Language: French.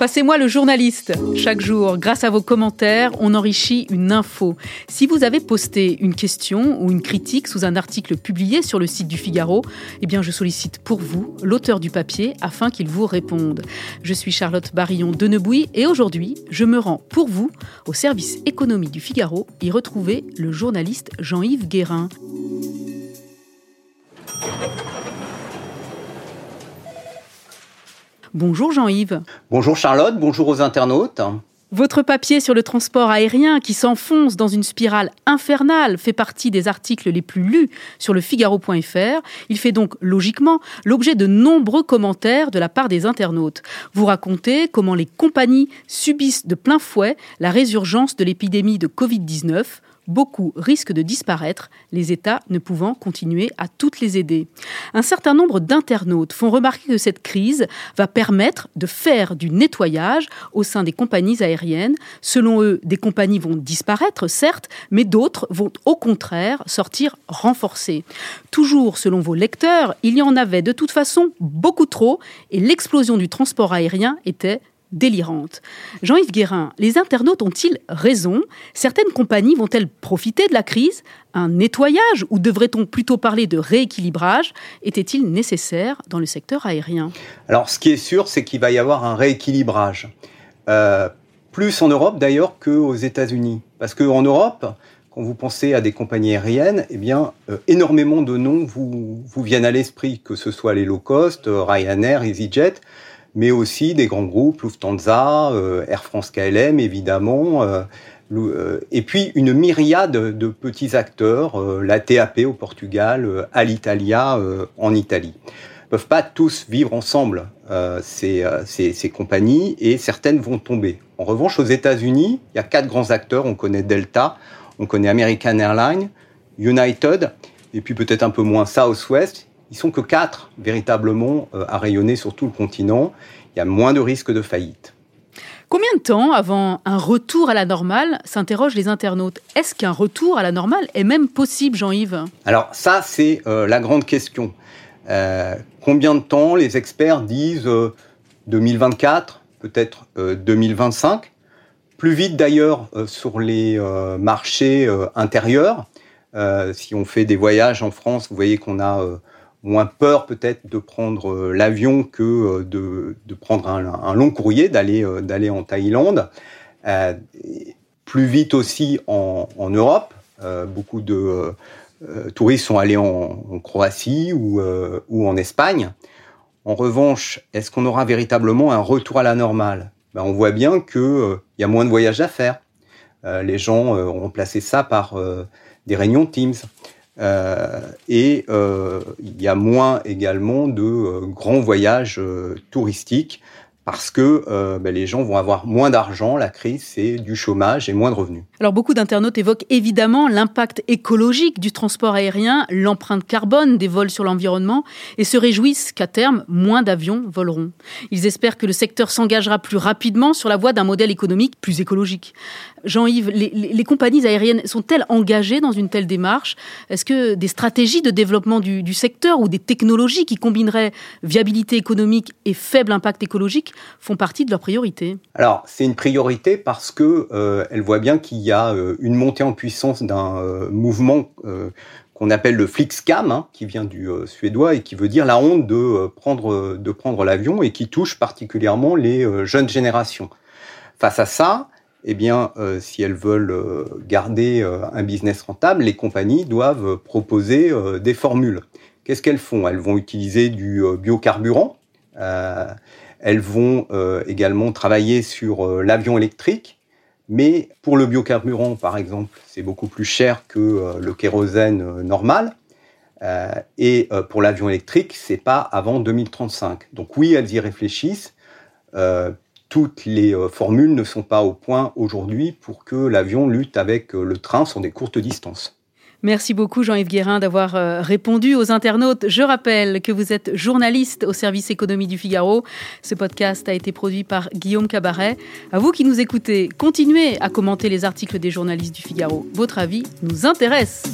Passez-moi le journaliste. Chaque jour, grâce à vos commentaires, on enrichit une info. Si vous avez posté une question ou une critique sous un article publié sur le site du Figaro, eh bien je sollicite pour vous l'auteur du papier afin qu'il vous réponde. Je suis Charlotte Barillon de Nebouy et aujourd'hui, je me rends pour vous au service économie du Figaro y retrouver le journaliste Jean-Yves Guérin. Bonjour Jean-Yves. Bonjour Charlotte, bonjour aux internautes. Votre papier sur le transport aérien qui s'enfonce dans une spirale infernale fait partie des articles les plus lus sur le Figaro.fr. Il fait donc logiquement l'objet de nombreux commentaires de la part des internautes. Vous racontez comment les compagnies subissent de plein fouet la résurgence de l'épidémie de Covid-19 beaucoup risquent de disparaître, les États ne pouvant continuer à toutes les aider. Un certain nombre d'internautes font remarquer que cette crise va permettre de faire du nettoyage au sein des compagnies aériennes. Selon eux, des compagnies vont disparaître, certes, mais d'autres vont au contraire sortir renforcées. Toujours selon vos lecteurs, il y en avait de toute façon beaucoup trop et l'explosion du transport aérien était délirante. Jean-Yves Guérin, les internautes ont-ils raison? Certaines compagnies vont-elles profiter de la crise? Un nettoyage ou devrait-on plutôt parler de rééquilibrage? Était-il nécessaire dans le secteur aérien? Alors ce qui est sûr, c'est qu'il va y avoir un rééquilibrage. Euh, plus en Europe d'ailleurs qu'aux États-Unis. Parce qu'en Europe, quand vous pensez à des compagnies aériennes, eh bien, euh, énormément de noms vous, vous viennent à l'esprit, que ce soit les low cost, euh, Ryanair, EasyJet mais aussi des grands groupes, Lufthansa, euh, Air France KLM évidemment, euh, euh, et puis une myriade de petits acteurs, la TAP au Portugal, Alitalia en Italie. Ils peuvent pas tous vivre ensemble ces, compagnies et certaines vont tomber. En revanche, aux États-Unis, il y a quatre grands acteurs. On connaît Delta, on connaît American Airlines, United, et puis peut-être un peu moins Southwest. Ils sont que quatre véritablement euh, à rayonner sur tout le continent. Il y a moins de risques de faillite. Combien de temps avant un retour à la normale s'interrogent les internautes? Est-ce qu'un retour à la normale est même possible, Jean-Yves? Alors ça, c'est euh, la grande question. Euh, combien de temps les experts disent 2024, peut-être 2025 Plus vite d'ailleurs sur les marchés intérieurs. si on fait des voyages en France, vous voyez qu'on a moins peur peut-être de prendre euh, l'avion que euh, de, de prendre un, long courrier, d'aller euh, d'aller en Thaïlande. plus vite aussi en, en Europe. beaucoup de touristes sont allés en, en Croatie ou, ou en Espagne. En revanche, est-ce qu'on aura véritablement un retour à la normale? Ben, On voit bien qu'il il y a moins de voyages à faire. les gens ont remplacé ça par des réunions Teams. Euh, et euh, il y a moins également de euh, grands voyages touristiques parce que euh, ben, les gens vont avoir moins d'argent. La crise, c'est du chômage et moins de revenus. Alors beaucoup d'internautes évoquent évidemment l'impact écologique du transport aérien, l'empreinte carbone des vols sur l'environnement, et se réjouissent qu'à terme, moins d'avions voleront. Ils espèrent que le secteur s'engagera plus rapidement sur la voie d'un modèle économique plus écologique. Jean-Yves, les, compagnies aériennes sont-elles engagées dans une telle démarche? Est-ce que des stratégies de développement du, du secteur ou des technologies qui combineraient viabilité économique et faible impact écologique font partie de leurs priorités Alors, c'est une priorité parce que euh, elle voit bien qu'il y a euh, une montée en puissance d'un euh, mouvement qu'on appelle le Flixcam, hein, qui vient du suédois et qui veut dire la honte de prendre de prendre l'avion et qui touche particulièrement les jeunes générations. Face à ça, eh bien, si elles veulent garder un business rentable, les compagnies doivent proposer des formules. Qu'est-ce qu'elles font? Elles vont utiliser du biocarburant. Elles vont euh, également travailler sur euh, l'avion électrique, mais pour le biocarburant, par exemple, c'est beaucoup plus cher que euh, le kérosène normal. et pour l'avion électrique, c'est pas avant 2035. Donc oui, elles y réfléchissent. toutes les formules ne sont pas au point aujourd'hui pour que l'avion lutte avec le train sur des courtes distances. Merci beaucoup Jean-Yves Guérin d'avoir euh, répondu aux internautes. Je rappelle que vous êtes journaliste au service économie du Figaro. Ce podcast a été produit par Guillaume Cabaret. À vous qui nous écoutez, continuez à commenter les articles des journalistes du Figaro. Votre avis nous intéresse.